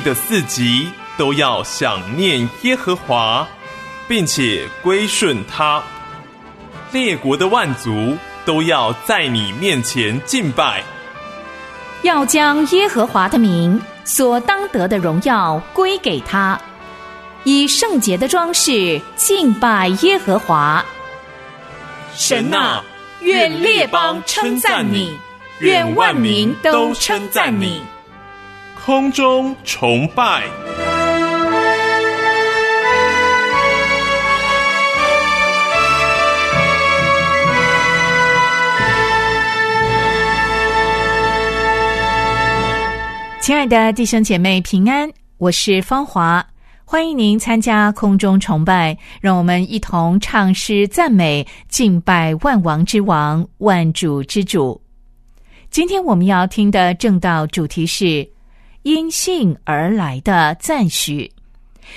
的四极都要想念耶和华，并且归顺他。列国的万族都要在你面前敬拜，要将耶和华的名所当得的荣耀归给他，以圣洁的装饰敬拜耶和华。神啊，愿列邦称赞你，愿万民都称赞你。空中崇拜。亲爱的弟兄姐妹，平安！我是芳华，欢迎您参加空中崇拜，让我们一同唱诗赞美、敬拜万王之王、万主之主。今天我们要听的正道主题是因信而来的赞许。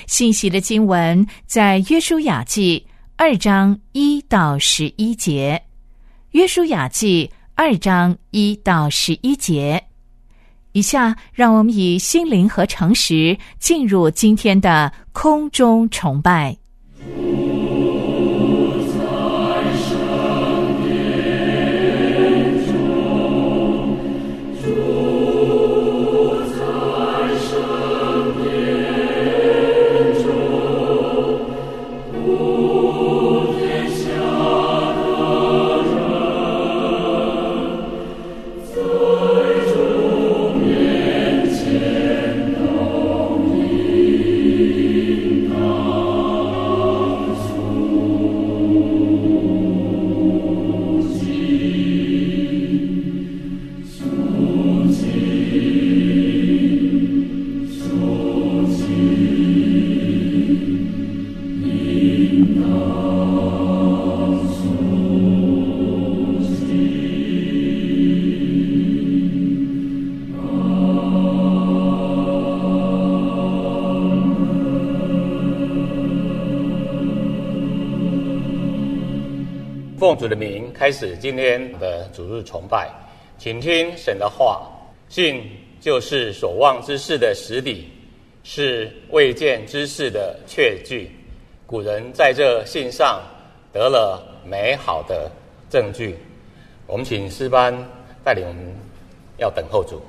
信息的经文在约书亚记二章一到十一节。约书亚记二章一到十一节。以下，让我们以心灵和诚实进入今天的空中崇拜。开始今天的主日崇拜，请听神的话。信就是所望之事的实底，是未见之事的确据。古人在这信上得了美好的证据。我们请诗班带领我们，要等候主。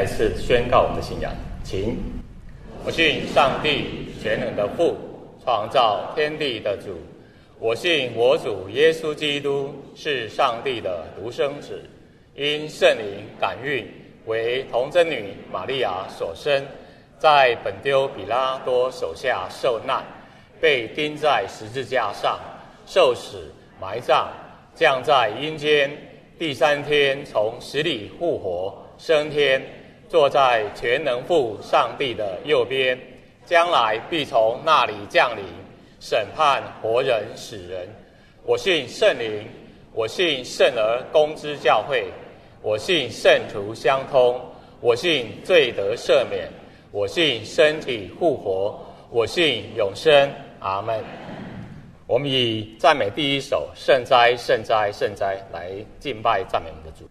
再次宣告我们的信仰，请。我信上帝全能的父，创造天地的主。我信我主耶稣基督是上帝的独生子，因圣灵感孕，为童贞女玛利亚所生，在本丢比拉多手下受难，被钉在十字架上，受死、埋葬，降在阴间，第三天从死里复活，升天，坐在全能父上帝的右边，将来必从那里降临，审判活人死人。我信圣灵，我信圣而公之教会，我信圣徒相通，我信罪得赦免，我信身体复活，我信永生。阿门。我们以赞美第一首《圣哉，圣哉，圣哉》来敬拜赞美我们的主。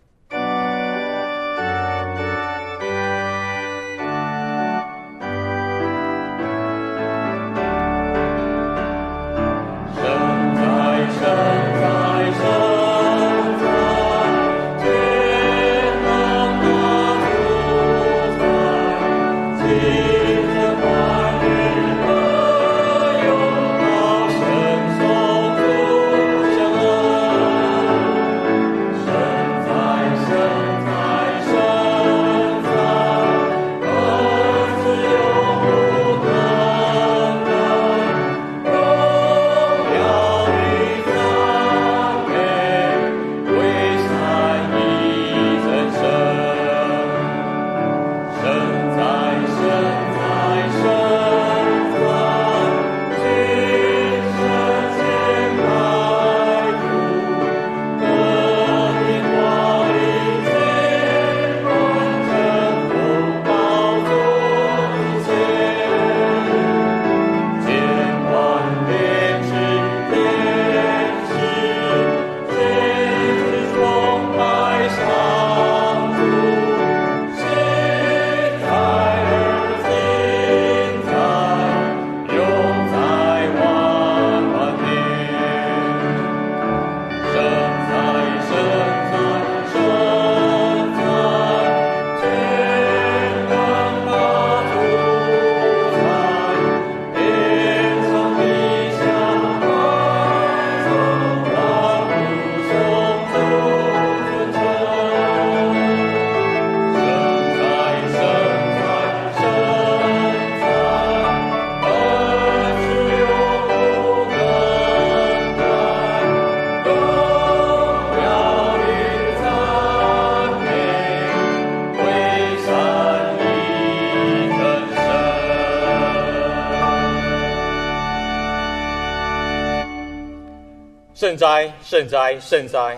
圣哉，圣哉！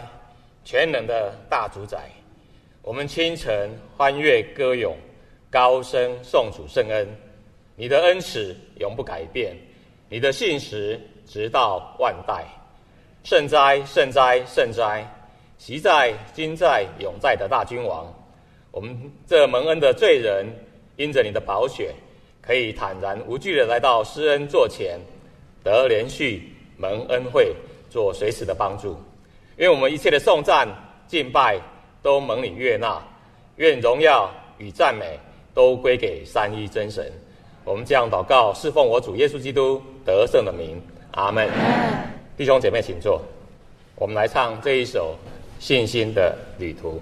全能的大主宰，我们清晨欢悦歌咏，高声颂主圣恩。你的恩慈永不改变，你的信实直到万代。圣哉，圣哉，圣哉！习在、今在、永在的大君王，我们这蒙恩的罪人，因着你的宝血，可以坦然无惧的来到施恩座前，得连续蒙恩惠。做随时的帮助，因为我们一切的颂赞、敬拜都蒙你悦纳，愿荣耀与赞美都归给三一真神。我们这样祷告，侍奉我主耶稣基督得胜的名，阿门。弟兄姐妹，请坐，我们来唱这一首信心的旅途。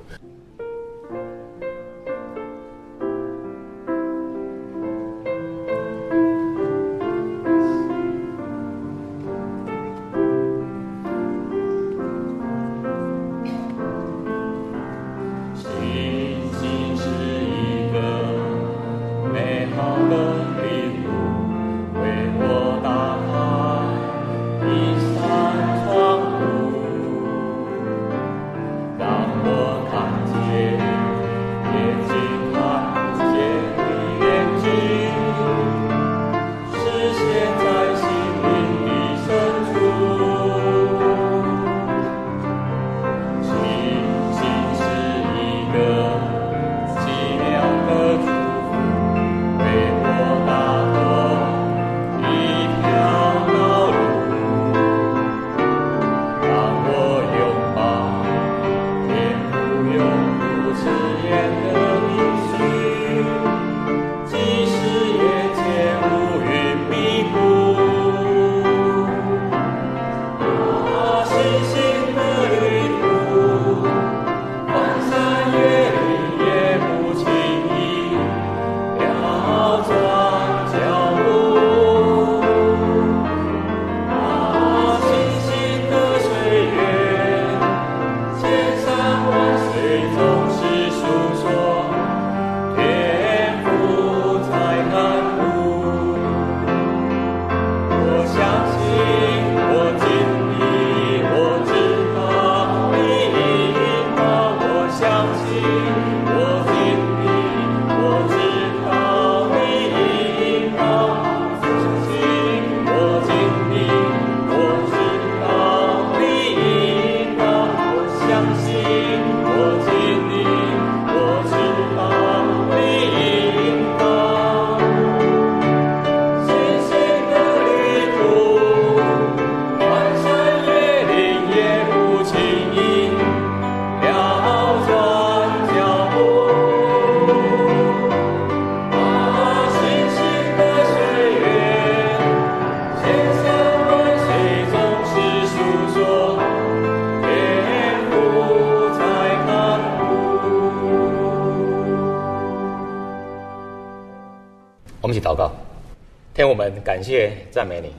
天，我们感谢赞美你，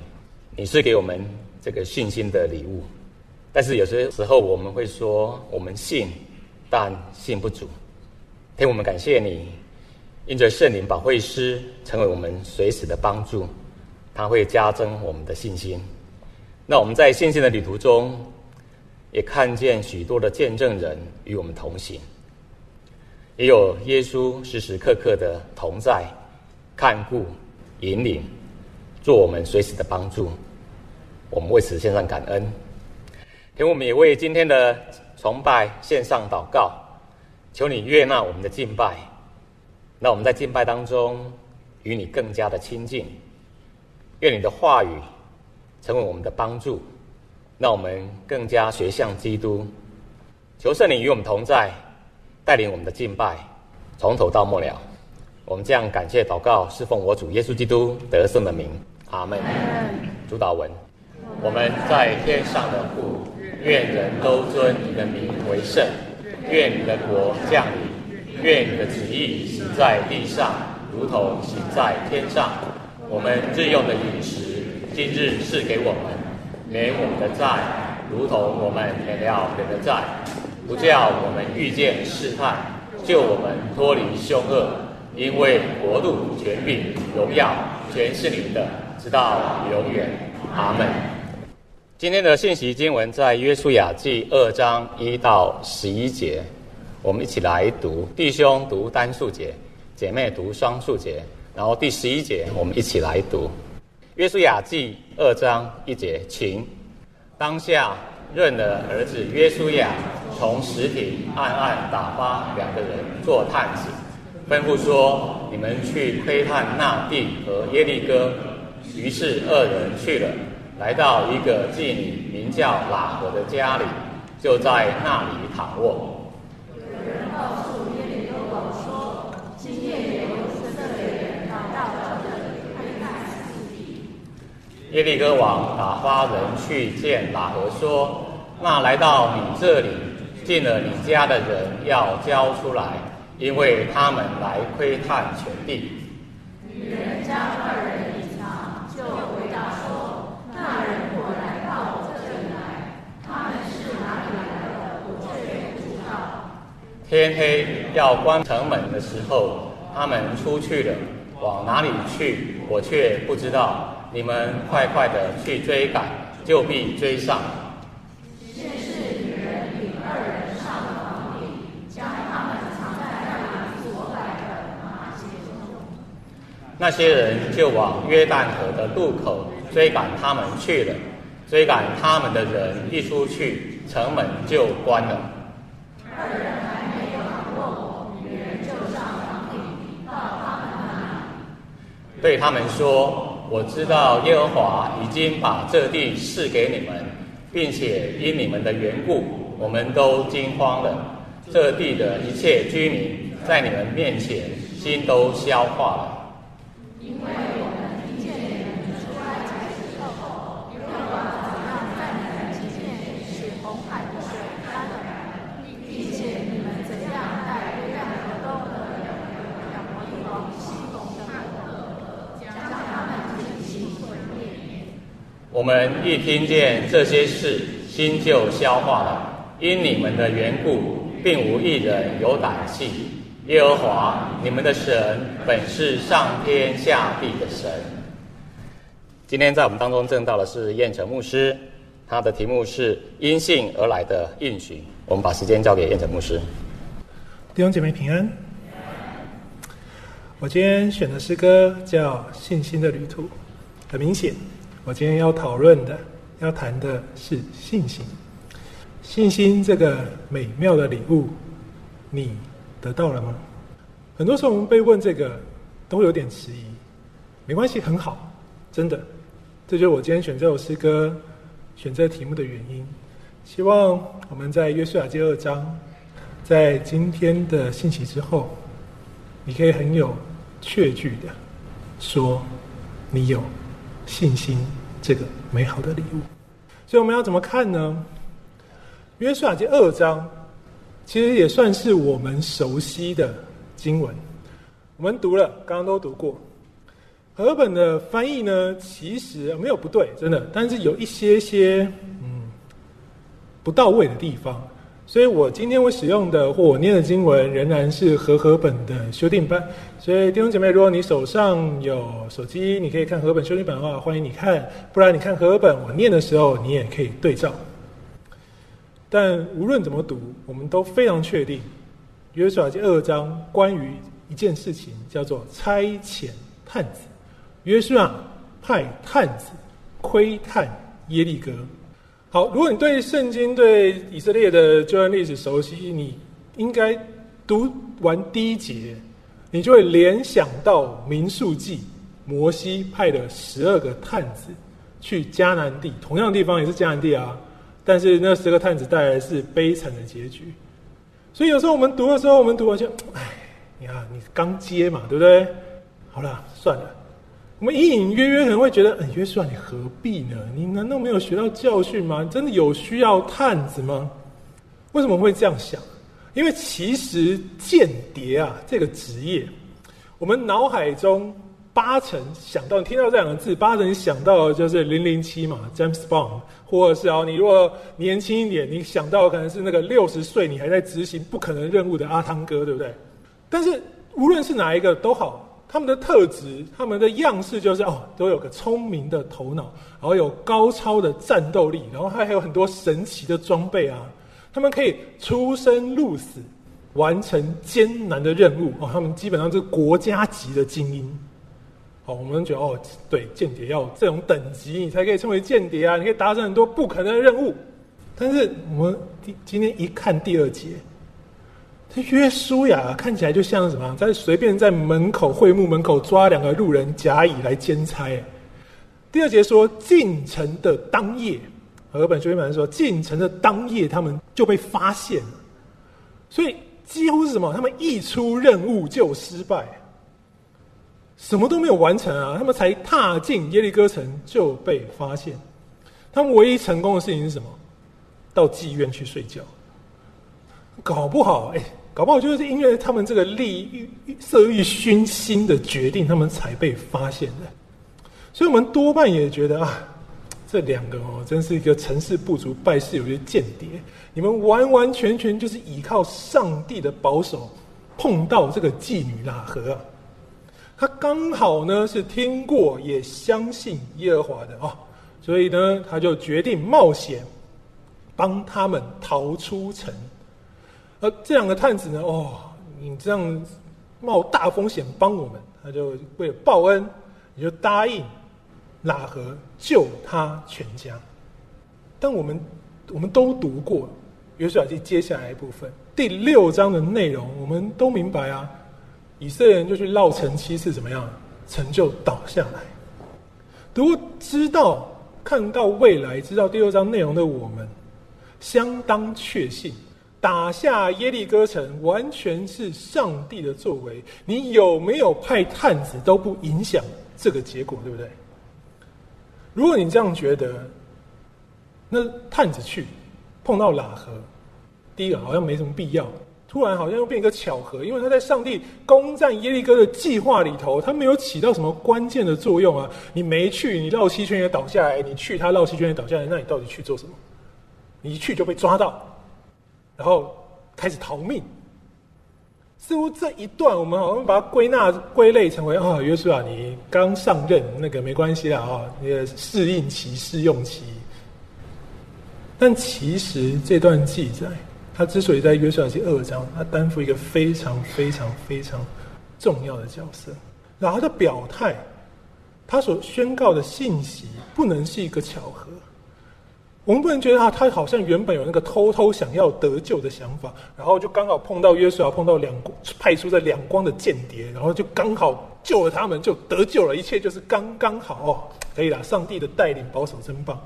你是给我们这个信心的礼物。但是有些时候我们会说，我们信，但信不足。天，我们感谢你，因着圣灵保惠师成为我们随时的帮助，他会加增我们的信心。那我们在信心的旅途中，也看见许多的见证人与我们同行，也有耶稣时时刻刻的同在、看顾、引领，做我们随时的帮助。我们为此献上感恩。请我们也为今天的崇拜献上祷告，求你悦纳我们的敬拜。那我们在敬拜当中与你更加的亲近，愿你的话语成为我们的帮助，让我们更加学像基督。求圣灵与我们同在，带领我们的敬拜从头到末了。我们这样感谢祷告，侍奉我主耶稣基督得胜的名。阿门。主导文：我们在天上的父。愿人都尊你的名为圣，愿你的国降临，愿你的旨意行在地上，如同行在天上。我们日用的饮食，今日赐给我们，免我们的债，如同我们免了人的债，不叫我们遇见试探，救我们脱离凶恶。因为国度、权柄、荣耀，全是您的，直到永远。阿门。今天的信息经文在约书亚记二章一到十一节，我们一起来读。弟兄读单数节，姐妹读双数节。然后第十一节，我们一起来读。约书亚记二章一节，请当下认了儿子约书亚从石亭暗暗打发两个人做探子，吩咐说：你们去窥探那地和耶利哥。于是二人去了。来到一个妓女名叫喇合的家里，就在那里躺卧。有人告诉耶利哥王说：“今夜有以色列人到这里窥探四地。”耶利哥王打发人去见喇合说：“那来到你这里进了你家的人要交出来，因为他们来窥探全地。”女人将二人隐藏，就回答说。那人果来到我这里来，他们是哪里来的？我却不知道。天黑要关城门的时候，他们出去了，往哪里去？我却不知道。你们快快的去追赶，就必追上。先是女人领二人上了房里，将他们藏在那里所摆的麻鞋中。那些人就往约旦河的渡口。追赶他们去了，追赶他们的人一出去，城门就关了。对他们说：“我知道耶和华已经把这地赐给你们，并且因你们的缘故，我们都惊慌了。这地的一切居民在你们面前，心都消化了。”因为我们听见你们出爱才是错的别忘了怎样在你们之间是洪海的水翻了并且你们怎样在危难的时候都能有勇敢的一种激动将他们的情绪毁灭我们一听见这些事心就消化了因你们的缘故并无一人有胆气。耶和华你们的神本是上天下地的神。今天在我们当中正道的是燕城牧师，他的题目是因信而来的应许。我们把时间交给燕城牧师。弟兄姐妹平安。我今天选的诗歌叫《信心的旅途》，很明显。我今天要讨论的、要谈的是信心。信心这个美妙的礼物，你得到了吗？很多时候我们被问这个，都会有点迟疑。没关系，很好，真的。这就是我今天选这首诗歌、选这题目的原因。希望我们在约书亚第二章，在今天的信息之后，你可以很有确据的说，你有。信心这个美好的礼物，所以我们要怎么看呢？约书亚第二章其实也算是我们熟悉的经文，我们读了，刚刚都读过。和本的翻译呢，其实没有不对，真的，但是有一些些嗯不到位的地方。所以我今天我使用的或我念的经文仍然是和合本的修订版。所以弟兄姐妹，如果你手上有手机，你可以看和本修订版的话，欢迎你看；不然你看和本，我念的时候你也可以对照。但无论怎么读，我们都非常确定，约书亚记二章关于一件事情叫做差遣探子。约书亚派探子窥探耶利哥。好，如果你对圣经、对以色列的救恩历史熟悉，你应该读完第一节，你就会联想到民数记，摩西派的十二个探子去迦南地，同样的地方也是迦南地啊，但是那十个探子带来是悲惨的结局。所以有时候我们读的时候，我们读完就，哎，你看你刚接嘛，对不对？好了，算了。我们隐隐约约可能会觉得，嗯，约书亚，你何必呢？你难道没有学到教训吗？真的有需要探子吗？为什么会这样想？因为其实间谍啊这个职业，我们脑海中八成想到，你听到这两个字，八成想到的就是零零七嘛，James Bond，或者是哦，你如果年轻一点，你想到可能是那个六十岁你还在执行不可能任务的阿汤哥，对不对？但是无论是哪一个都好。他们的特质，他们的样式就是哦，都有个聪明的头脑，然后有高超的战斗力，然后还还有很多神奇的装备啊。他们可以出生入死，完成艰难的任务哦。他们基本上是国家级的精英。好，我们觉得哦，对，间谍要这种等级，你才可以称为间谍啊，你可以达成很多不可能的任务。但是我们今今天一看第二节。这约书亚看起来就像什么？在随便在门口会幕门口抓两个路人甲乙来兼差。第二节说进城的当夜，和本修订版说进城的当夜，他们就被发现。所以几乎是什么？他们一出任务就失败，什么都没有完成啊！他们才踏进耶利哥城就被发现。他们唯一成功的事情是什么？到妓院去睡觉。搞不好，哎。搞不好就是因为他们这个利欲、色欲熏心的决定，他们才被发现的。所以，我们多半也觉得啊，这两个哦，真是一个成事不足败事有余的间谍。你们完完全全就是依靠上帝的保守，碰到这个妓女拉合。他刚好呢是听过也相信耶和华的哦，所以呢他就决定冒险帮他们逃出城。而这两个探子呢？哦，你这样冒大风险帮我们，他就为了报恩，你就答应拉合救他全家。但我们我们都读过约书亚记接下来一部分第六章的内容，我们都明白啊。以色列人就去绕城七次，怎么样？城就倒下来。如果知道看到未来，知道第六章内容的我们，相当确信。打下耶利哥城完全是上帝的作为，你有没有派探子都不影响这个结果，对不对？如果你这样觉得，那探子去碰到喇合，第一个好像没什么必要。突然好像又变一个巧合，因为他在上帝攻占耶利哥的计划里头，他没有起到什么关键的作用啊！你没去，你绕七圈也倒下来；你去，他绕七圈也倒下来。那你到底去做什么？你一去就被抓到。然后开始逃命，似乎这一段我们好像把它归纳归类成为啊，约书亚，你刚上任，那个没关系啦啊，你的适应期、试用期。但其实这段记载，他之所以在约书亚记二章，他担负一个非常非常非常重要的角色。然后他的表态，他所宣告的信息，不能是一个巧合。我们不能觉得他他好像原本有那个偷偷想要得救的想法，然后就刚好碰到约书亚，碰到两派出的两光的间谍，然后就刚好救了他们，就得救了，一切就是刚刚好哦，可以啦，上帝的带领保守真棒。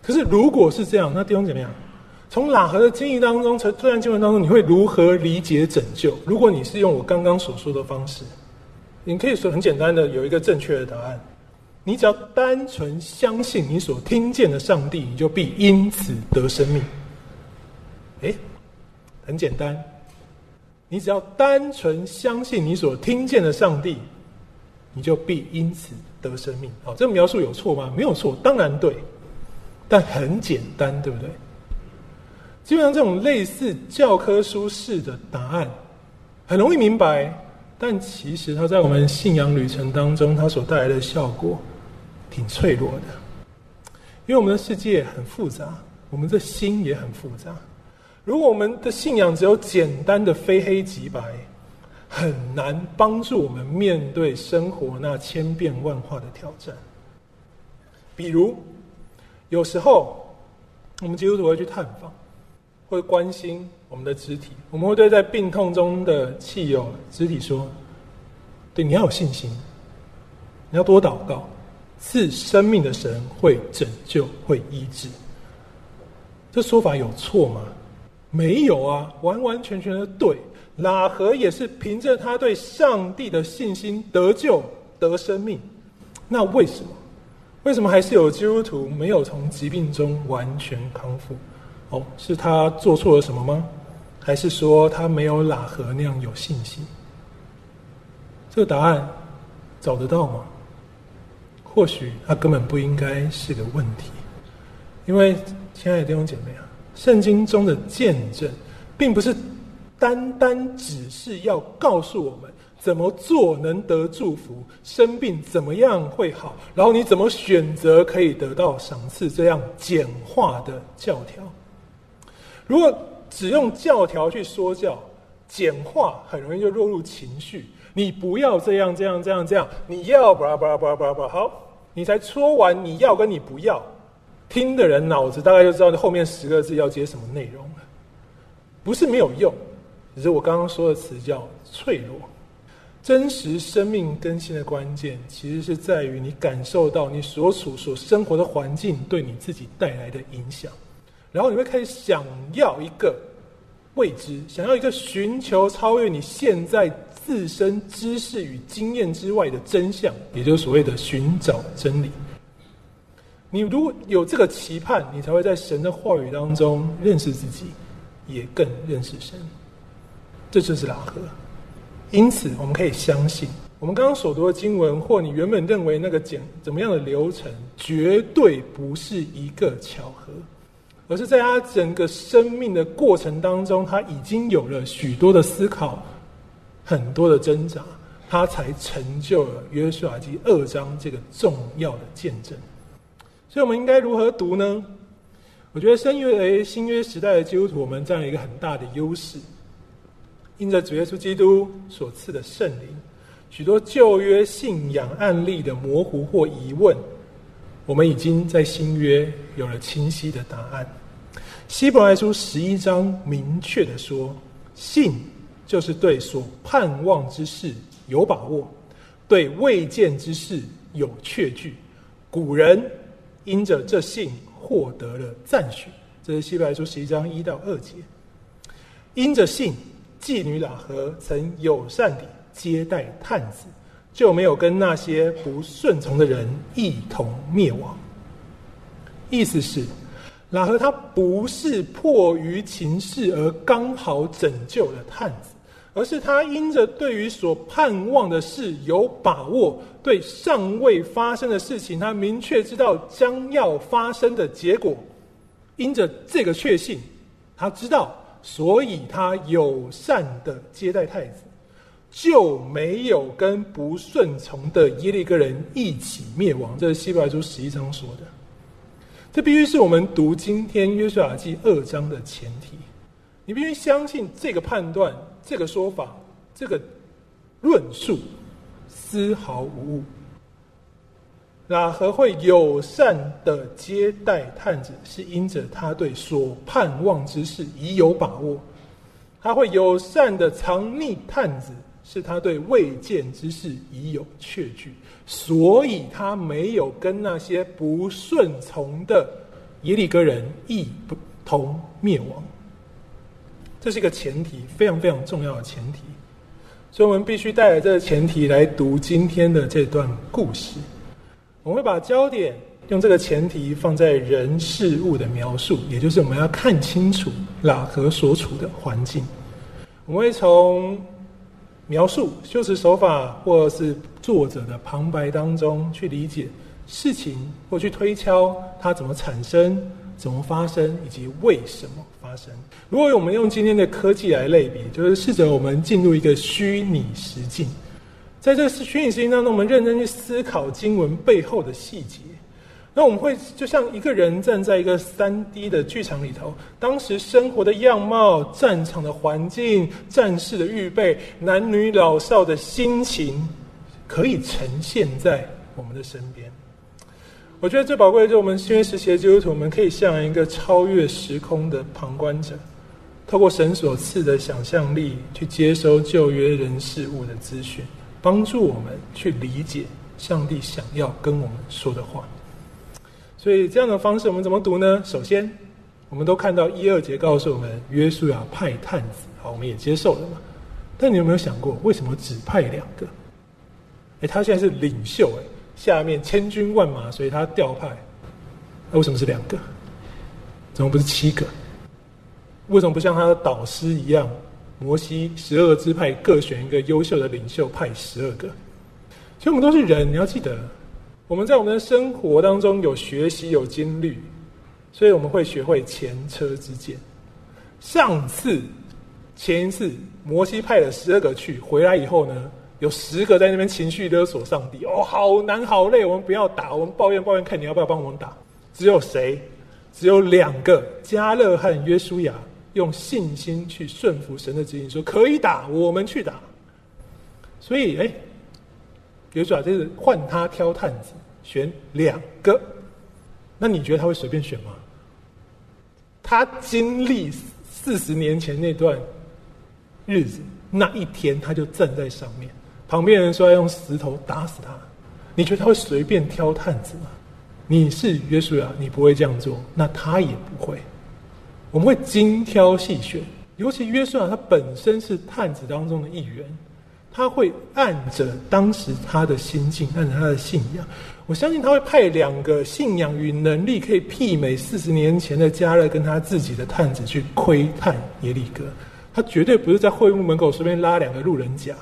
可是如果是这样，那弟兄怎么样？从喇合的经历当中，从这段经文当中，你会如何理解拯救？如果你是用我刚刚所说的方式，你可以说很简单的有一个正确的答案。你只要单纯相信你所听见的上帝，你就必因此得生命。哎，很简单，你只要单纯相信你所听见的上帝，你就必因此得生命。好，这描述有错吗？没有错，当然对，但很简单，对不对？基本上这种类似教科书式的答案，很容易明白，但其实它在我们信仰旅程当中，它所带来的效果挺脆弱的。因为我们的世界很复杂，我们的心也很复杂。如果我们的信仰只有简单的非黑即白，很难帮助我们面对生活那千变万化的挑战。比如，有时候我们基督徒会去探访，会关心我们的肢体，我们会对在病痛中的亲友肢体说：“对，你要有信心，你要多祷告，赐生命的神会拯救，会医治。”这说法有错吗？没有啊，完完全全的对。喇合也是凭着他对上帝的信心得救得生命，那为什么？为什么还是有基督徒没有从疾病中完全康复？是他做错了什么吗？还是说他没有喇合那样有信心？这个答案找得到吗？或许他根本不应该是个问题，因为亲爱的弟兄姐妹啊，圣经中的见证并不是。单单只是要告诉我们怎么做能得祝福，生病怎么样会好，然后你怎么选择可以得到赏赐，这样简化的教条。如果只用教条去说教，简化很容易就落入情绪。你不要这样这样这样这样，你要吧吧吧吧吧好，你才说完你要跟你不要，听的人脑子大概就知道后面十个字要接什么内容了，不是没有用。只是我刚刚说的词叫脆弱。真实生命更新的关键，其实是在于你感受到你所处所生活的环境对你自己带来的影响，然后你会开始想要一个未知，想要一个寻求超越你现在自身知识与经验之外的真相，也就是所谓的寻找真理。你如果有这个期盼，你才会在神的话语当中认识自己，也更认识神。这就是拉合，因此我们可以相信，我们刚刚所读的经文，或你原本认为那个简怎么样的流程，绝对不是一个巧合，而是在他整个生命的过程当中，他已经有了许多的思考，很多的挣扎，他才成就了约书亚记二章这个重要的见证。所以，我们应该如何读呢？我觉得新约新约时代的基督徒，我们占了一个很大的优势。因着主耶稣基督所赐的圣灵，许多旧约信仰案例的模糊或疑问，我们已经在新约有了清晰的答案。希伯来书十一章明确的说：“信就是对所盼望之事有把握，对未见之事有确据。古人因着这信获得了赞许。”这是希伯来书十一章一到二节。因着信。妓女喇合曾友善地接待探子，就没有跟那些不顺从的人一同灭亡。意思是，喇合他不是迫于情势而刚好拯救了探子，而是他因着对于所盼望的事有把握，对尚未发生的事情，他明确知道将要发生的结果，因着这个确信，他知道。所以他友善的接待太子，就没有跟不顺从的耶利哥人一起灭亡。这是希伯来书十一章说的。这必须是我们读今天约书亚记二章的前提。你必须相信这个判断、这个说法、这个论述丝毫无误。那和会友善的接待探子，是因着他对所盼望之事已有把握；他会友善的藏匿探子，是他对未见之事已有确据，所以他没有跟那些不顺从的耶利哥人一同灭亡。这是一个前提，非常非常重要的前提，所以我们必须带着这个前提来读今天的这段故事。我们会把焦点用这个前提放在人事物的描述，也就是我们要看清楚喇合所处的环境。我们会从描述、修辞手法，或是作者的旁白当中去理解事情，或去推敲它怎么产生、怎么发生，以及为什么发生。如果我们用今天的科技来类比，就是试着我们进入一个虚拟实境，在这虚拟实境当中，我们认真去思考经文背后的细节。那我们会就像一个人站在一个三 D 的剧场里头，当时生活的样貌、战场的环境、战士的预备、男女老少的心情，可以呈现在我们的身边。我觉得最宝贵的就是我们新约时期的基督徒，我们可以像一个超越时空的旁观者，透过神所赐的想象力去接收旧约人事物的资讯，帮助我们去理解上帝想要跟我们说的话。所以这样的方式，我们怎么读呢？首先，我们都看到一二节告诉我们，约书亚派探子，好，我们也接受了嘛。但你有没有想过，为什么只派两个？哎，他现在是领袖，哎，下面千军万马，所以他调派。那为什么是两个？怎么不是七个？为什么不像他的导师一样，摩西十二支派各选一个优秀的领袖，派十二个？其实我们都是人，你要记得。我们在我们的生活当中有学习有经历，所以我们会学会前车之鉴。上次前一次摩西派了十二个去，回来以后呢，有十个在那边情绪勒索上帝，哦，好难好累，我们不要打，我们抱怨抱怨，看你要不要帮我们打。只有谁？只有两个，加勒和约书亚用信心去顺服神的指引，说可以打，我们去打。所以，哎。比如说，这是换他挑探子，选两个，那你觉得他会随便选吗？他经历四十年前那段日子，那一天他就站在上面，旁边人说要用石头打死他，你觉得他会随便挑探子吗？你是约书亚，你不会这样做，那他也不会。我们会精挑细选，尤其约书亚他本身是探子当中的一员。他会按着当时他的心境，按着他的信仰，我相信他会派两个信仰与能力可以媲美四十年前的加勒跟他自己的探子去窥探耶利哥。他绝对不是在会幕门口随便拉两个路人甲，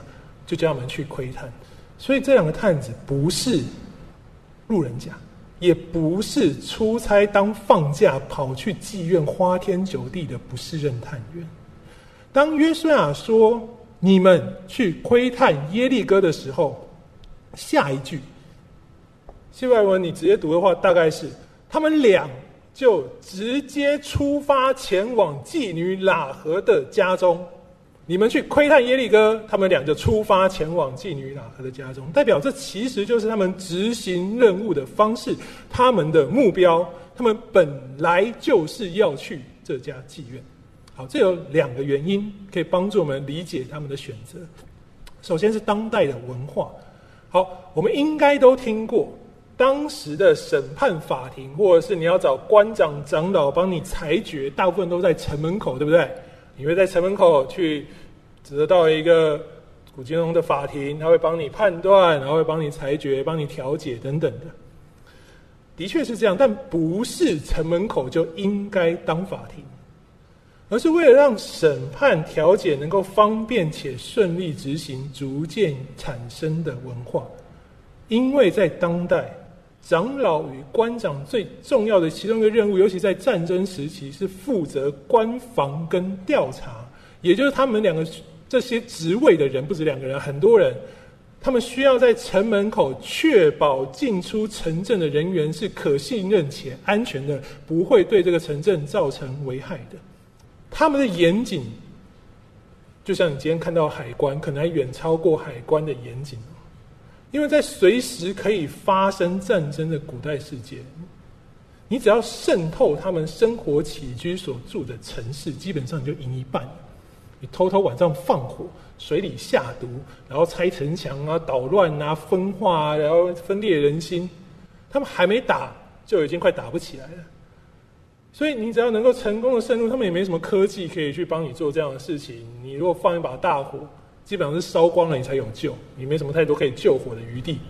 就叫他们去窥探。所以这两个探子不是路人甲，也不是出差当放假跑去妓院花天酒地的不是任探员。当约书亚说。你们去窥探耶利哥的时候，下一句，希伯来文你直接读的话，大概是他们俩就直接出发前往妓女喇合的家中。你们去窥探耶利哥，他们俩就出发前往妓女喇合的家中，代表这其实就是他们执行任务的方式，他们的目标，他们本来就是要去这家妓院。好，这有两个原因可以帮助我们理解他们的选择。首先是当代的文化。好，我们应该都听过当时的审判法庭，或者是你要找官长、长老帮你裁决，大部分都在城门口，对不对？你会在城门口去得到一个古金融的法庭，他会帮你判断，然后会帮你裁决、帮你调解等等的。的确是这样，但不是城门口就应该当法庭。而是为了让审判调解能够方便且顺利执行，逐渐产生的文化。因为在当代，长老与官长最重要的其中一个任务，尤其在战争时期，是负责官防跟调查。也就是他们两个这些职位的人，不止两个人，很多人，他们需要在城门口确保进出城镇的人员是可信任且安全的，不会对这个城镇造成危害的。他们的严谨，就像你今天看到海关，可能还远超过海关的严谨。因为在随时可以发生战争的古代世界，你只要渗透他们生活起居所住的城市，基本上你就赢一半。你偷偷晚上放火，水里下毒，然后拆城墙啊，捣乱啊，分化啊，然后分裂人心，他们还没打，就已经快打不起来了。所以你只要能够成功的渗入，他们也没什么科技可以去帮你做这样的事情。你如果放一把大火，基本上是烧光了你才有救，你没什么太多可以救火的余地。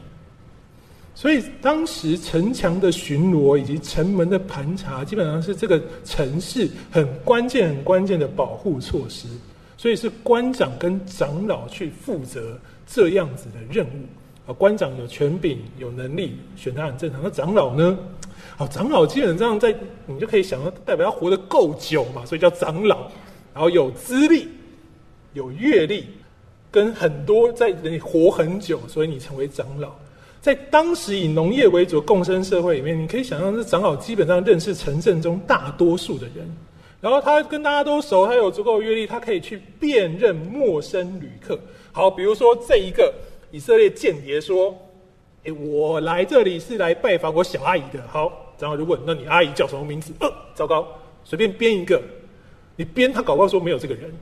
所以当时城墙的巡逻以及城门的盘查，基本上是这个城市很关键、很关键的保护措施。所以是官长跟长老去负责这样子的任务。啊，官长有权柄、有能力，选他很正常。那长老呢？好，长老基本上在你就可以想到，代表他活得够久嘛，所以叫长老。然后有资历、有阅历，跟很多在你活很久，所以你成为长老。在当时以农业为主共生社会里面，你可以想象，这长老基本上认识城镇中大多数的人，然后他跟大家都熟，他有足够阅历，他可以去辨认陌生旅客。好，比如说这一个以色列间谍说：“哎，我来这里是来拜访我小阿姨的。”好，长老就问：“那你阿姨叫什么名字？”呃，糟糕，随便编一个，你编他搞不好说没有这个人，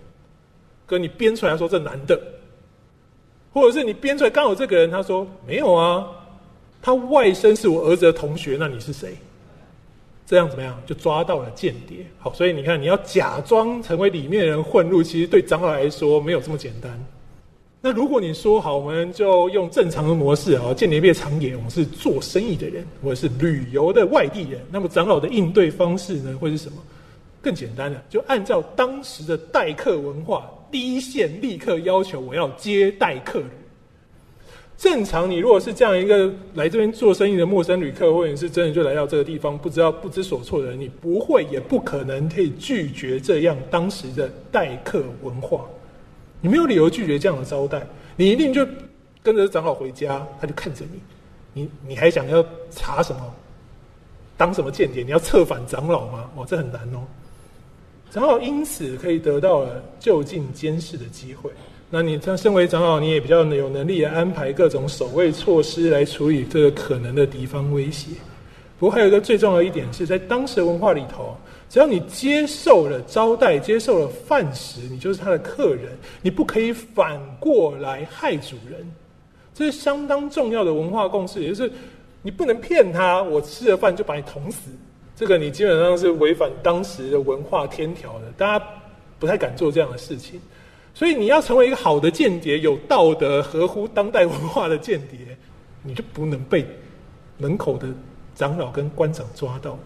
可你编出来说这男的。或者是你编出来刚好这个人，他说没有啊，他外甥是我儿子的同学，那你是谁？这样怎么样？就抓到了间谍。好，所以你看，你要假装成为里面的人混入，其实对长老来说没有这么简单。那如果你说好，我们就用正常的模式啊，间谍变长眼，我们是做生意的人，或者是旅游的外地人，那么长老的应对方式呢，会是什么？更简单的，就按照当时的待客文化。第一线立刻要求我要接待客人。正常，你如果是这样一个来这边做生意的陌生旅客，或者是真的就来到这个地方不知道不知所措的人，你不会也不可能可以拒绝这样当时的待客文化。你没有理由拒绝这样的招待，你一定就跟着长老回家，他就看着你，你你还想要查什么？当什么间谍？你要策反长老吗？哇，这很难哦。长老因此可以得到了就近监视的机会。那你他身为长老，你也比较有能力安排各种守卫措施来处理这个可能的敌方威胁。不过还有一个最重要一点是在当时文化里头，只要你接受了招待、接受了饭食，你就是他的客人，你不可以反过来害主人。这是相当重要的文化共识，也就是你不能骗他，我吃了饭就把你捅死。这个你基本上是违反当时的文化天条的，大家不太敢做这样的事情。所以你要成为一个好的间谍，有道德、合乎当代文化的间谍，你就不能被门口的长老跟官长抓到。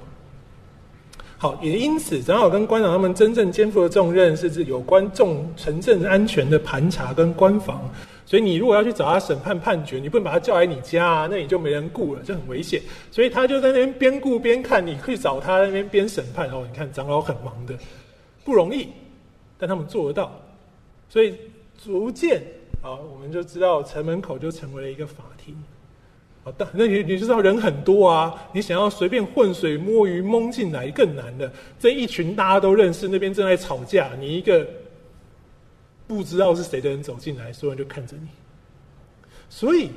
好，也因此，长老跟官长他们真正肩负的重任，是指有关重城镇安全的盘查跟官防。所以你如果要去找他审判判决，你不能把他叫来你家啊，那你就没人顾了，这很危险。所以他就在那边边顾边看，你去找他那边边审判。哦，你看长老很忙的，不容易，但他们做得到。所以逐渐啊，我们就知道城门口就成为了一个法庭。好，但那你你知道人很多啊，你想要随便混水摸鱼蒙进来更难的。这一群大家都认识，那边正在吵架，你一个。不知道是谁的人走进来，所有人就看着你。所以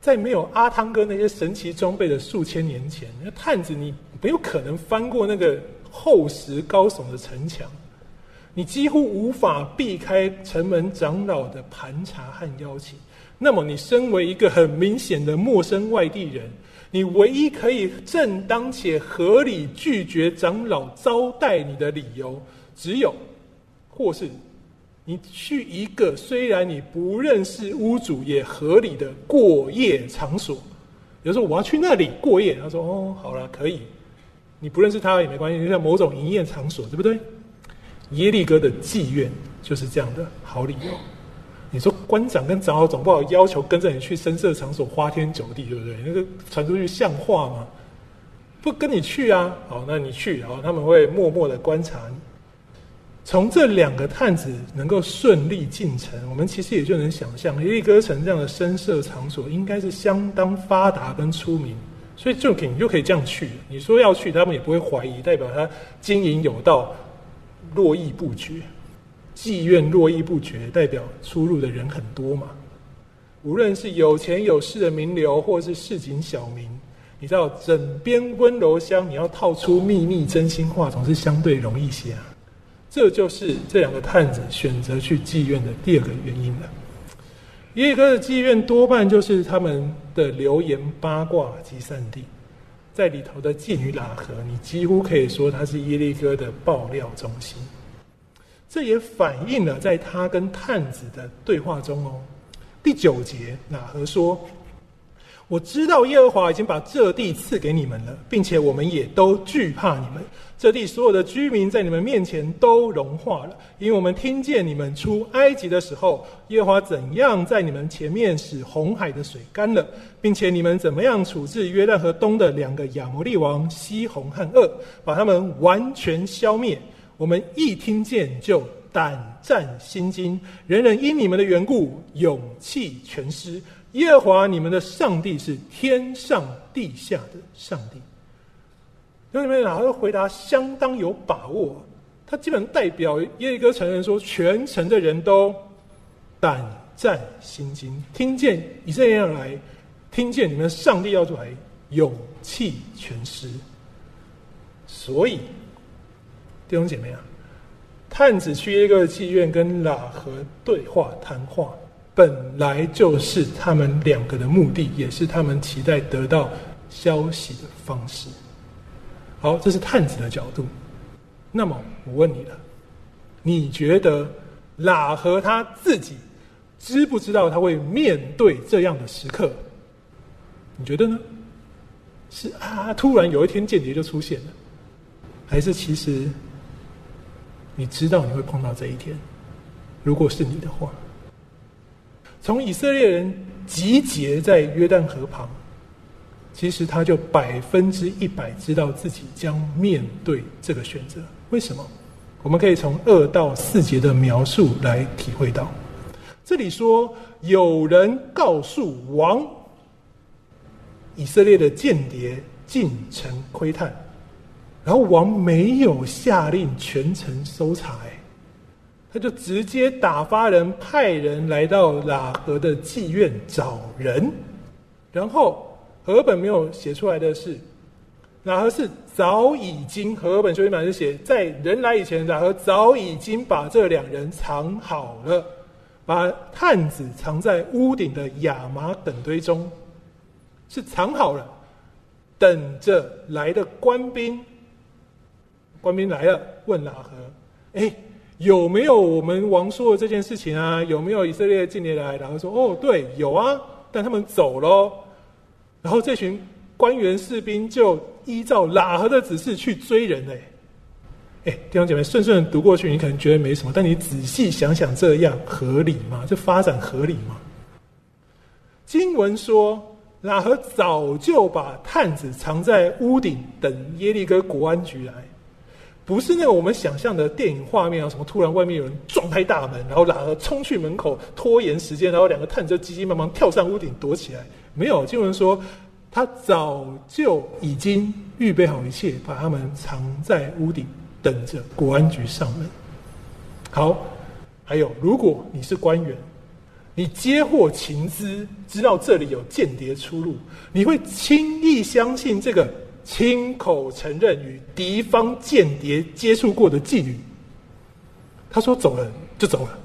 在没有阿汤哥那些神奇装备的数千年前，那探子你没有可能翻过那个厚实高耸的城墙，你几乎无法避开城门长老的盘查和邀请。那么，你身为一个很明显的陌生外地人，你唯一可以正当且合理拒绝长老招待你的理由，只有或是。你去一个虽然你不认识屋主也合理的过夜场所，比如说我要去那里过夜，他说哦，好了，可以。你不认识他也没关系，就像某种营业场所，对不对？耶利哥的妓院就是这样的好理由。你说官长跟长老总不好要求跟着你去深色场所花天酒地，对不对？那个传出去像话吗？不跟你去啊，好，那你去，然后他们会默默的观察。从这两个探子能够顺利进城，我们其实也就能想象，耶利哥城这样的深色场所应该是相当发达跟出名，所以就可你就可以这样去。你说要去，他们也不会怀疑，代表他经营有道，络绎不绝，妓院络绎不绝，代表出入的人很多嘛。无论是有钱有势的名流，或是市井小民，你知道枕边温柔乡，你要套出秘密真心话，总是相对容易些啊。这就是这两个探子选择去妓院的第二个原因了。耶利哥的妓院多半就是他们的流言八卦集散地，在里头的妓女喇合，你几乎可以说它是耶利哥的爆料中心。这也反映了在他跟探子的对话中哦。第九节，喇和说：“我知道耶和华已经把这地赐给你们了，并且我们也都惧怕你们。这地所有的居民在你们面前都融化了，因为我们听见你们出埃及的时候，耶和华怎样在你们前面使红海的水干了，并且你们怎么样处置约旦河东的两个亚摩利王西红和恶，把他们完全消灭。我们一听见就胆战心惊，人人因你们的缘故勇气全失。耶和华你们的上帝是天上地下的上帝。兄弟们，然后回答相当有把握，他基本代表耶利哥承认说，全城的人都胆战心惊，听见以色列人来，听见你们上帝要出来，勇气全失。所以弟兄姐妹啊，探子去耶利哥的妓院跟喇合对话谈话，本来就是他们两个的目的，也是他们期待得到消息的方式。好，这是探子的角度。那么我问你了，你觉得喇合他自己知不知道他会面对这样的时刻？你觉得呢？是啊，突然有一天间谍就出现了，还是其实你知道你会碰到这一天？如果是你的话，从以色列人集结在约旦河旁。其实他就百分之一百知道自己将面对这个选择。为什么？我们可以从二到四节的描述来体会到。这里说有人告诉王，以色列的间谍进城窥探，然后王没有下令全城搜查，他就直接打发人派人来到喇合的妓院找人，然后。和本没有写出来的是，哪和是早已经和本修订版是写在人来以前，哪和早已经把这两人藏好了，把探子藏在屋顶的亚麻等堆中，是藏好了，等着来的官兵。官兵来了，问哪和，哎，有没有我们王说的这件事情啊？有没有以色列近年来？然后说，哦，对，有啊，但他们走喽。然后这群官员士兵就依照喇合的指示去追人嘞，哎，弟兄姐妹，顺顺读过去，你可能觉得没什么，但你仔细想想，这样合理吗？这发展合理吗？经文说，喇合早就把探子藏在屋顶，等耶利哥国安局来，不是那个我们想象的电影画面啊，什么突然外面有人撞开大门，然后喇合冲去门口拖延时间，然后两个探子急急忙忙跳上屋顶躲起来。没有经文说，他早就已经预备好一切，把他们藏在屋顶，等着国安局上门。好，还有，如果你是官员，你接获情资，知道这里有间谍出入，你会轻易相信这个亲口承认与敌方间谍接触过的妓女？他说走了就走了，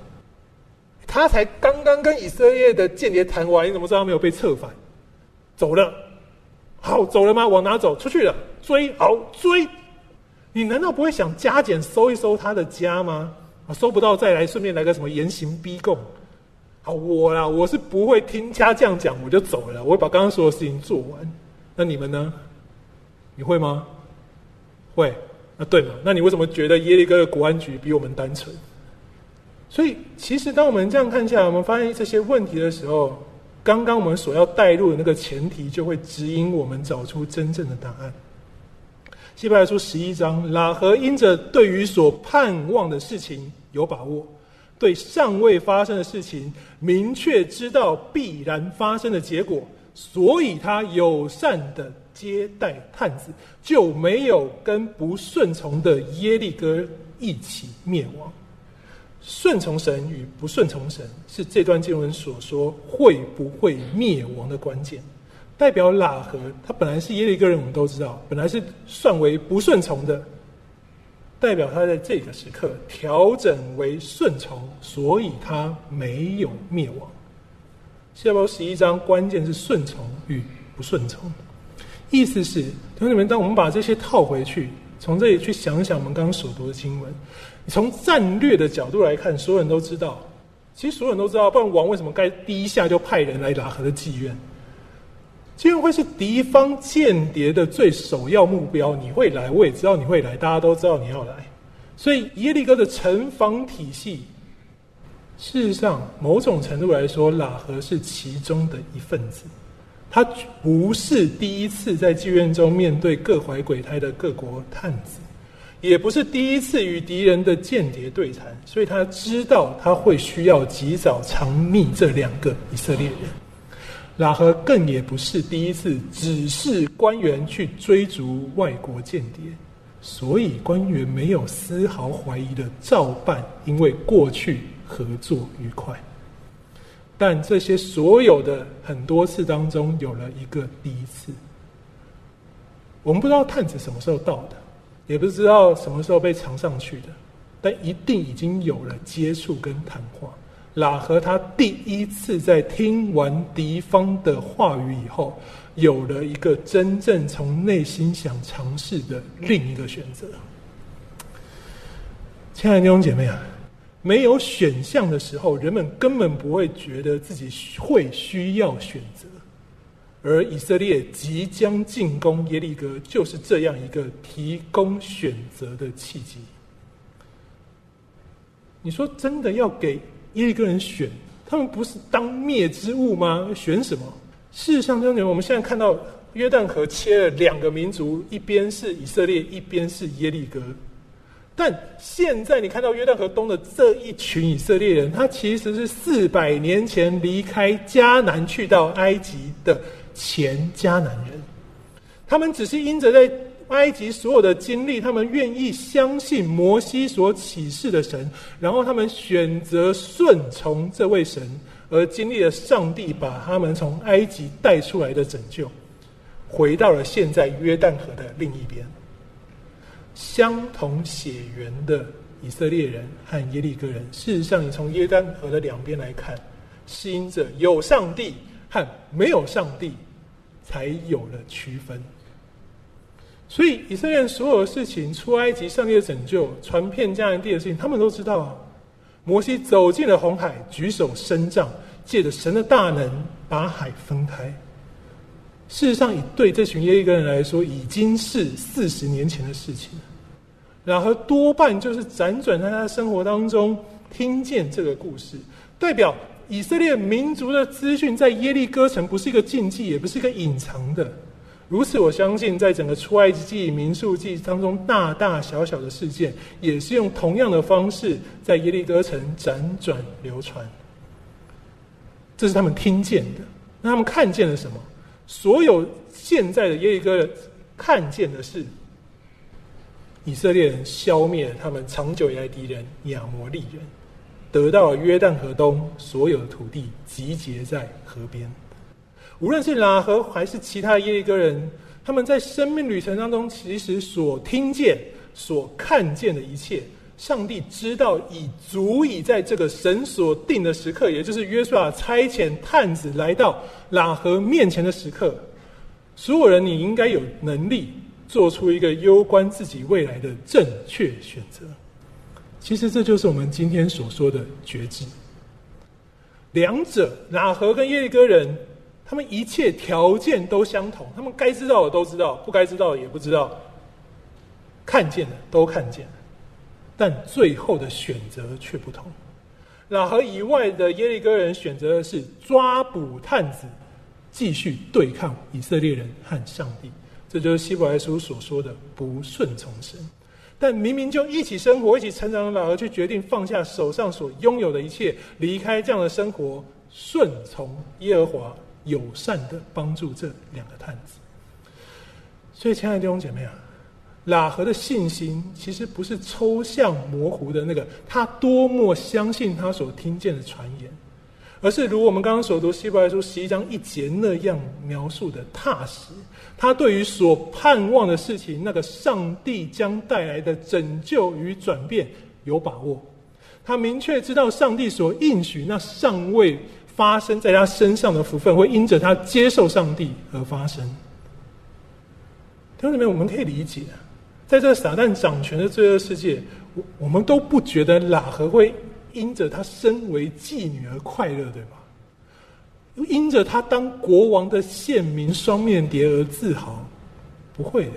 他才刚刚跟以色列的间谍谈完，你怎么知道他没有被策反？走了，好走了吗？往哪走？出去了，追，好追。你难道不会想加减搜一搜他的家吗？啊，搜不到再来，顺便来个什么严刑逼供。好，我啦，我是不会听家这样讲，我就走了。我会把刚刚所有事情做完。那你们呢？你会吗？会。啊，对嘛？那你为什么觉得耶利哥的国安局比我们单纯？所以，其实当我们这样看下来，我们发现这些问题的时候。刚刚我们所要带入的那个前提，就会指引我们找出真正的答案。希伯来书十一章，拉和因着对于所盼望的事情有把握，对尚未发生的事情明确知道必然发生的结果，所以他友善的接待探子，就没有跟不顺从的耶利哥一起灭亡。顺从神与不顺从神，是这段经文所说会不会灭亡的关键。代表喇合，他本来是耶利哥人，我们都知道，本来是算为不顺从的。代表他在这个时刻调整为顺从，所以他没有灭亡。下包十一章关键是顺从与不顺从，意思是同学们，当我们把这些套回去，从这里去想想我们刚刚所读的经文。从战略的角度来看，所有人都知道，其实所有人都知道，不然王为什么该第一下就派人来拉合的妓院？基恩会是敌方间谍的最首要目标。你会来，我也知道你会来，大家都知道你要来。所以耶利哥的城防体系，事实上某种程度来说，喇合是其中的一份子。他不是第一次在妓院中面对各怀鬼胎的各国探子，也不是第一次与敌人的间谍对谈，所以他知道他会需要及早藏匿这两个以色列人。喇合更也不是第一次指示官员去追逐外国间谍，所以官员没有丝毫怀疑的照办，因为过去合作愉快。但这些所有的很多次当中，有了一个第一次。我们不知道探子什么时候到的，也不知道什么时候被藏上去的，但一定已经有了接触跟谈话。喇和他第一次在听完敌方的话语以后，有了一个真正从内心想尝试的另一个选择。亲爱的弟兄姐妹啊！没有选项的时候，人们根本不会觉得自己会需要选择，而以色列即将进攻耶利哥，就是这样一个提供选择的契机。你说真的要给耶利哥人选，他们不是当灭之物吗？选什么？事实上，兄弟们，我们现在看到约旦河切了两个民族，一边是以色列，一边是耶利哥。但现在你看到约旦河东的这一群以色列人，他其实是四百年前离开迦南去到埃及的前迦南人。他们只是因着在埃及所有的经历，他们愿意相信摩西所启示的神，然后他们选择顺从这位神，而经历了上帝把他们从埃及带出来的拯救，回到了现在约旦河的另一边。相同血缘的以色列人和耶利哥人，事实上，你从耶丹河的两边来看，是因着有上帝和没有上帝，才有了区分。所以，以色列人所有的事情，出埃及、上帝的拯救、传遍迦南地的事情，他们都知道啊。摩西走进了红海，举手伸杖，借着神的大能把海分开。事实上，以对这群耶利哥人来说，已经是四十年前的事情了。然后多半就是辗转在他的生活当中听见这个故事，代表以色列民族的资讯在耶利哥城不是一个禁忌，也不是一个隐藏的。如此，我相信在整个出埃及记、民数记当中，大大小小的事件，也是用同样的方式在耶利哥城辗转流传。这是他们听见的，那他们看见了什么？所有现在的耶利哥人看见的是，以色列人消灭他们长久以来敌人亚摩利人，得到了约旦河东所有的土地，集结在河边。无论是拉合还是其他耶利哥人，他们在生命旅程当中，其实所听见、所看见的一切。上帝知道，已足以在这个神所定的时刻，也就是约书亚差遣探子来到喇合面前的时刻，所有人，你应该有能力做出一个攸关自己未来的正确选择。其实，这就是我们今天所说的觉知。两者，喇合跟耶利哥人，他们一切条件都相同，他们该知道的都知道，不该知道的也不知道，看见的都看见。但最后的选择却不同。老和以外的耶利哥人选择的是抓捕探子，继续对抗以色列人和上帝。这就是希伯来书所说的不顺从神。但明明就一起生活、一起成长的老儿，却决定放下手上所拥有的一切，离开这样的生活，顺从耶和华，友善的帮助这两个探子。所以，亲爱的弟兄姐妹啊！喇合的信心其实不是抽象模糊的那个，他多么相信他所听见的传言，而是如我们刚刚所读希伯来书十一章一节那样描述的踏实。他对于所盼望的事情，那个上帝将带来的拯救与转变有把握。他明确知道上帝所应许那尚未发生在他身上的福分，会因着他接受上帝而发生。弟兄姊妹，我们可以理解。在这撒旦掌权的罪恶世界，我我们都不觉得喇合会因着他身为妓女而快乐，对吗？因着他当国王的县民双面谍而自豪，不会的。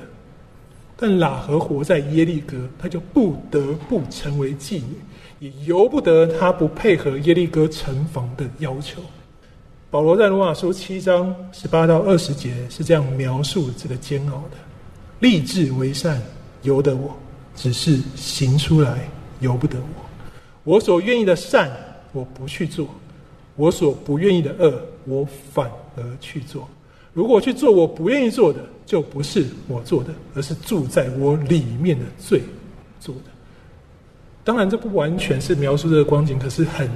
但喇合活在耶利哥，他就不得不成为妓女，也由不得他不配合耶利哥城防的要求。保罗在罗马书七章十八到二十节是这样描述这个煎熬的：立志为善，由得我；只是行出来，由不得我。我所愿意的善，我不去做；我所不愿意的恶，我反而去做。如果去做我不愿意做的，就不是我做的，而是住在我里面的罪做的。当然，这不完全是描述这个光景，可是很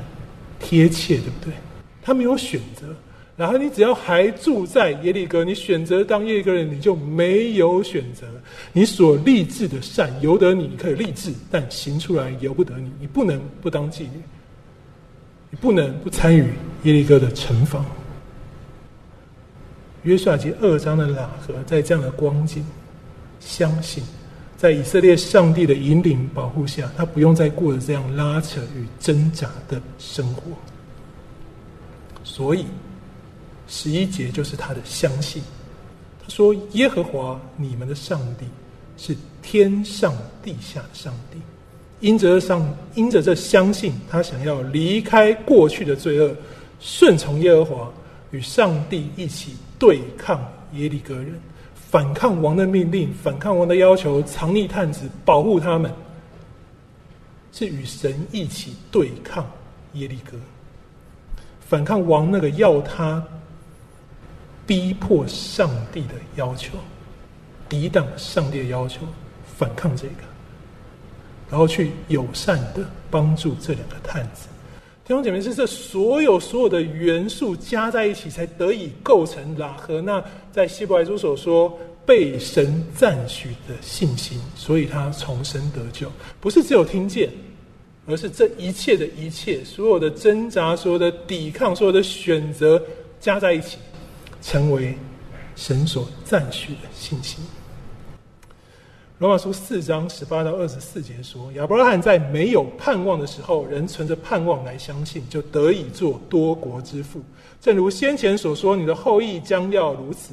贴切，对不对？他没有选择，然后你只要还住在耶利哥，你选择当耶利哥人，你就没有选择。你所立志的善由得你，你可以立志，但行出来由不得你。你不能不当妓女，你不能不参与耶利哥的城防。约书亚记二章的喇合，在这样的光景，相信在以色列上帝的引领保护下，他不用再过着这样拉扯与挣扎的生活。所以十一节就是他的相信。他说：“耶和华你们的上帝是天上地下的上帝。”因着上，因着这相信，他想要离开过去的罪恶，顺从耶和华，与上帝一起。对抗耶利哥人，反抗王的命令，反抗王的要求，藏匿探子，保护他们，是与神一起对抗耶利哥，反抗王那个要他逼迫上帝的要求，抵挡上帝的要求，反抗这个，然后去友善的帮助这两个探子。弟兄姐妹，是这所有所有的元素加在一起，才得以构成拉和那在希伯来书所说被神赞许的信心。所以他重生得救，不是只有听见，而是这一切的一切，所有的挣扎、所有的抵抗、所有的选择加在一起，成为神所赞许的信心。罗马书四章十八到二十四节说：亚伯拉罕在没有盼望的时候，仍存着盼望来相信，就得以做多国之父。正如先前所说，你的后裔将要如此。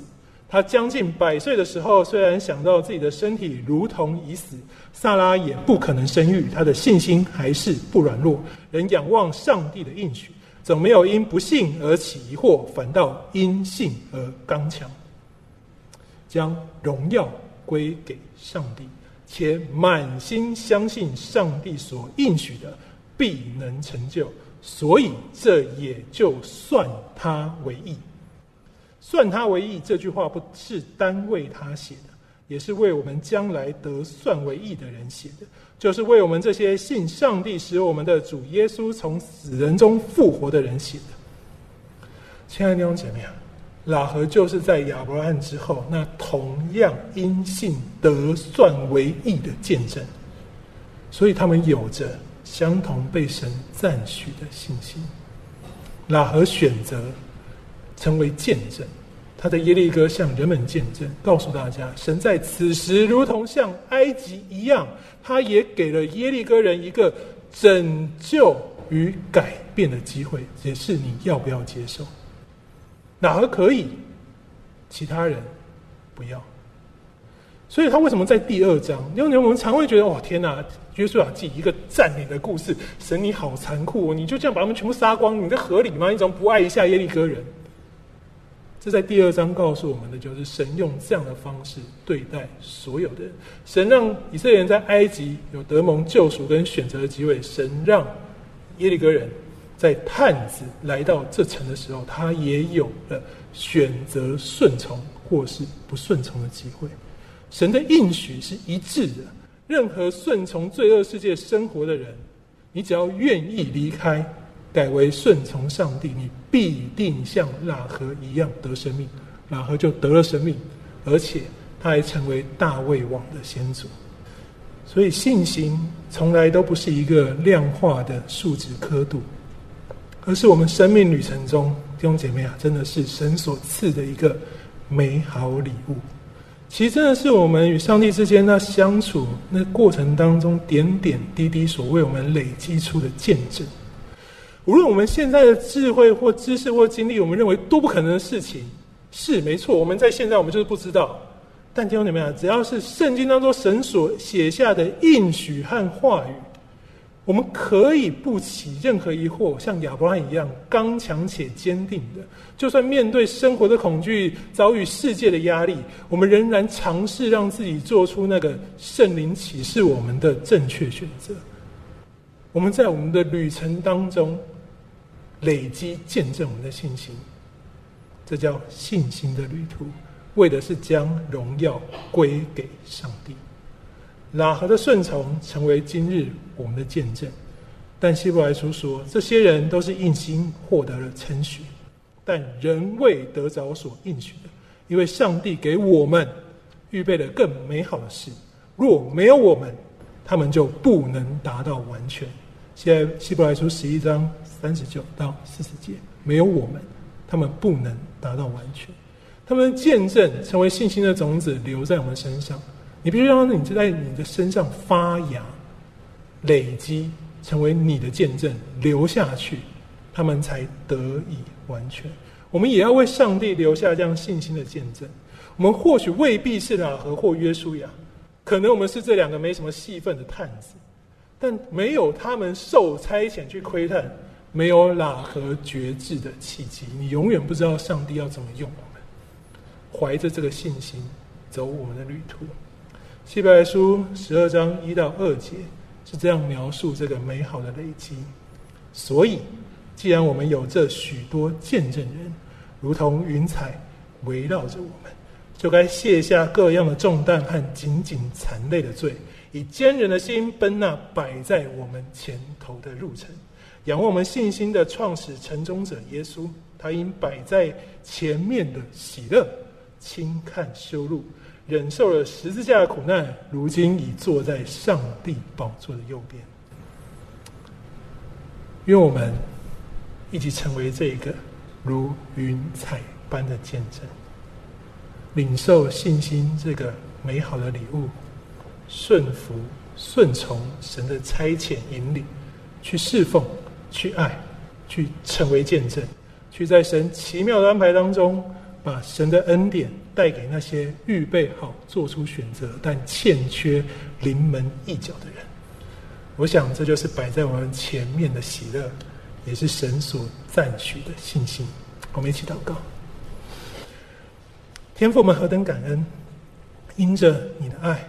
他将近百岁的时候，虽然想到自己的身体如同已死，萨拉也不可能生育，他的信心还是不软弱，仍仰望上帝的应许，总没有因不幸而起疑惑，反倒因信而刚强，将荣耀。归给上帝，且满心相信上帝所应许的必能成就，所以这也就算他为义。算他为义这句话不是单为他写的，也是为我们将来得算为义的人写的，就是为我们这些信上帝使我们的主耶稣从死人中复活的人写的。亲爱的弟兄姐妹啊！喇合就是在亚伯拉罕之后，那同样因信得算为义的见证，所以他们有着相同被神赞许的信心。喇合选择成为见证，他的耶利哥向人们见证，告诉大家，神在此时如同像埃及一样，他也给了耶利哥人一个拯救与改变的机会，也是你要不要接受？哪个可以？其他人不要。所以他为什么在第二章？因为我们常会觉得，哦，天哪！约书亚记一个占领的故事，神你好残酷，哦你就这样把他们全部杀光，你这合理吗？你怎么不爱一下耶利哥人？这在第二章告诉我们的，就是神用这样的方式对待所有的人。神让以色列人在埃及有得蒙救赎跟选择的机会，神让耶利哥人。在探子来到这城的时候，他也有了选择顺从或是不顺从的机会。神的应许是一致的，任何顺从罪恶世界生活的人，你只要愿意离开，改为顺从上帝，你必定像喇合一样得生命。喇合就得了生命，而且他还成为大卫王的先祖。所以信心从来都不是一个量化的数值刻度。而是我们生命旅程中，弟兄姐妹啊，真的是神所赐的一个美好礼物。其实真的是我们与上帝之间那相处那过程当中点点滴滴所为我们累积出的见证。无论我们现在的智慧或知识或经历，我们认为都不可能的事情，是没错。我们在现在，我们就是不知道。但听懂你们啊？只要是圣经当中神所写下的应许和话语，我们可以不起任何疑惑，像亚伯拉罕一样刚强且坚定的。就算面对生活的恐惧，遭遇世界的压力，我们仍然尝试让自己做出那个圣灵启示我们的正确选择。我们在我们的旅程当中累积见证我们的信心，这叫信心的旅途。为的是将荣耀归给上帝。拉合的顺从成为今日我们的见证。但希伯来书说，这些人都是应心获得了称许，但仍未得着所应许的，因为上帝给我们预备了更美好的事。若没有我们，他们就不能达到完全。现在希伯来书十一章三十九到四十节，没有我们，他们不能达到完全。他们见证成为信心的种子，留在我们身上。你必须让你在你的身上发芽、累积，成为你的见证，留下去，他们才得以完全。我们也要为上帝留下这样信心的见证。我们或许未必是喇合或约书亚，可能我们是这两个没什么戏份的探子，但没有他们受差遣去窥探，没有喇合绝志的契机，你永远不知道上帝要怎么用我们。怀着这个信心走我们的旅途。希伯来书十二章一到二节是这样描述这个美好的累积。所以，既然我们有这许多见证人，如同云彩围绕着我们，就该卸下各样的重担和紧紧缠累的罪，以坚韧的心奔那摆在我们前头的路程，仰望我们信心的创始成终者耶稣。他因摆在前面的喜乐。轻看修路，忍受了十字架的苦难，如今已坐在上帝宝座的右边。愿我们一起成为这一个如云彩般的见证，领受信心这个美好的礼物，顺服、顺从神的差遣引领，去侍奉、去爱、去成为见证，去在神奇妙的安排当中。把神的恩典带给那些预备好做出选择但欠缺临门一脚的人，我想这就是摆在我们前面的喜乐，也是神所赞许的信心。我们一起祷告：天父，们何等感恩！因着你的爱，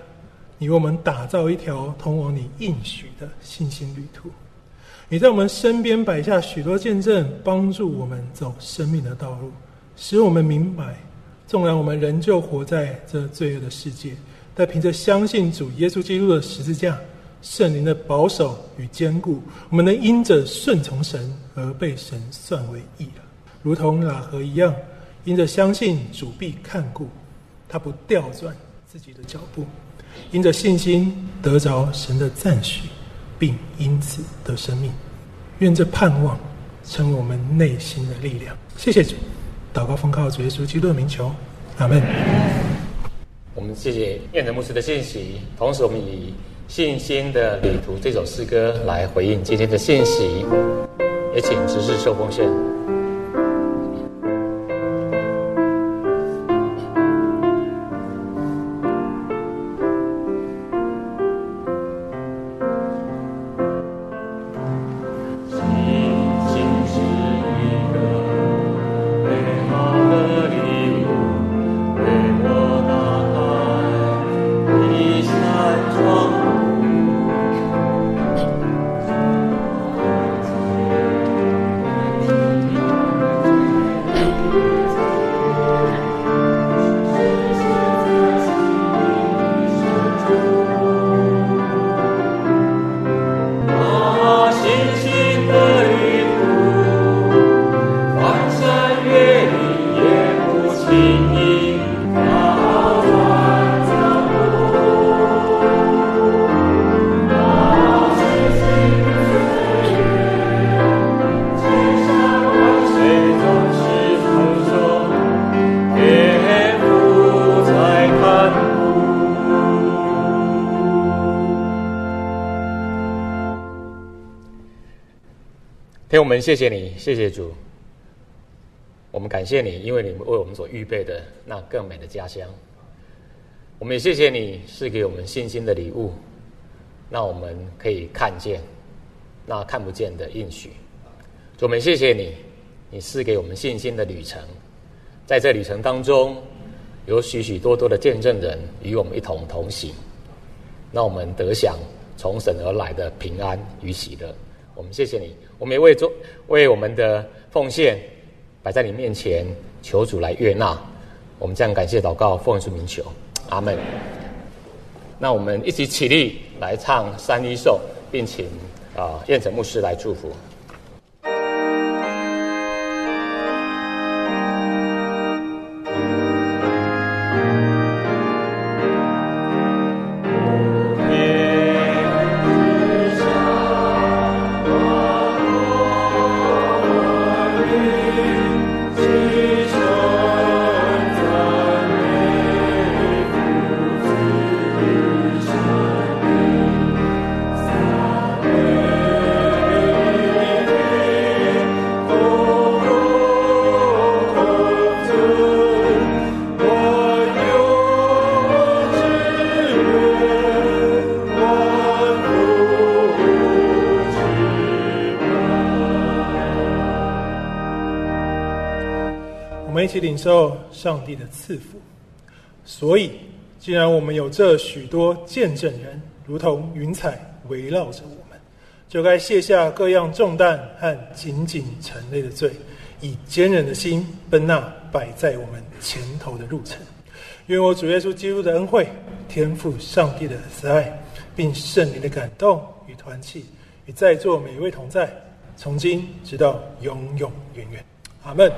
你为我们打造一条通往你应许的信心旅途。你在我们身边摆下许多见证，帮助我们走生命的道路。使我们明白，纵然我们仍旧活在这罪恶的世界，但凭着相信主耶稣基督的十字架、圣灵的保守与坚固，我们能因着顺从神而被神算为义了，如同喇合一样，因着相信主必看顾，他不调转自己的脚步，因着信心得着神的赞许，并因此得生命。愿这盼望成为我们内心的力量。谢谢主。祷告奉靠主耶稣基督的名求，阿门。我们谢谢燕德牧师的信息，同时我们以《信心的旅途》这首诗歌来回应今天的信息，也请执事受奉献。谢谢你，谢谢主。我们感谢你，因为你为我们所预备的那更美的家乡。我们也谢谢你是给我们信心的礼物，让我们可以看见那看不见的应许。主，我们谢谢你，你是给我们信心的旅程，在这旅程当中，有许许多多的见证人与我们一同同行，那我们得享从神而来的平安与喜乐。我们谢谢你，我们也为做为我们的奉献摆在你面前，求主来悦纳。我们这样感谢祷告，奉主名求，阿门。那我们一起起立来唱三一颂，并请啊燕城牧师来祝福。们一起领受上帝的赐福。所以，既然我们有这许多见证人，如同云彩围绕着我们，就该卸下各样重担和紧紧缠累的罪，以坚韧的心奔那摆在我们前头的路程。愿我主耶稣基督的恩惠、天赋上帝的慈爱，并圣灵的感动与团契，与在座每一位同在，从今直到永永远远。阿门。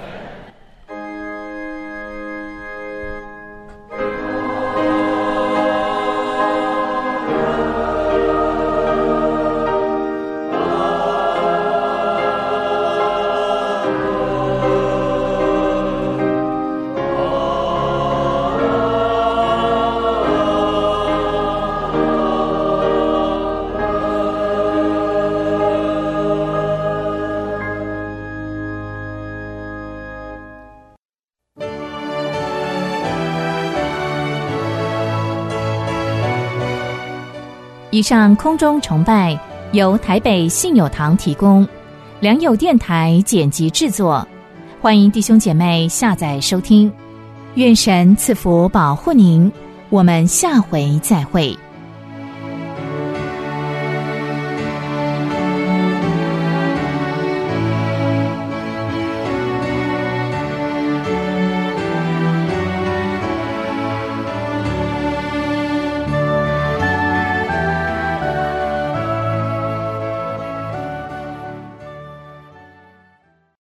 以上空中崇拜由台北信友堂提供，良友电台剪辑制作，欢迎弟兄姐妹下载收听。愿神赐福保护您，我们下回再会。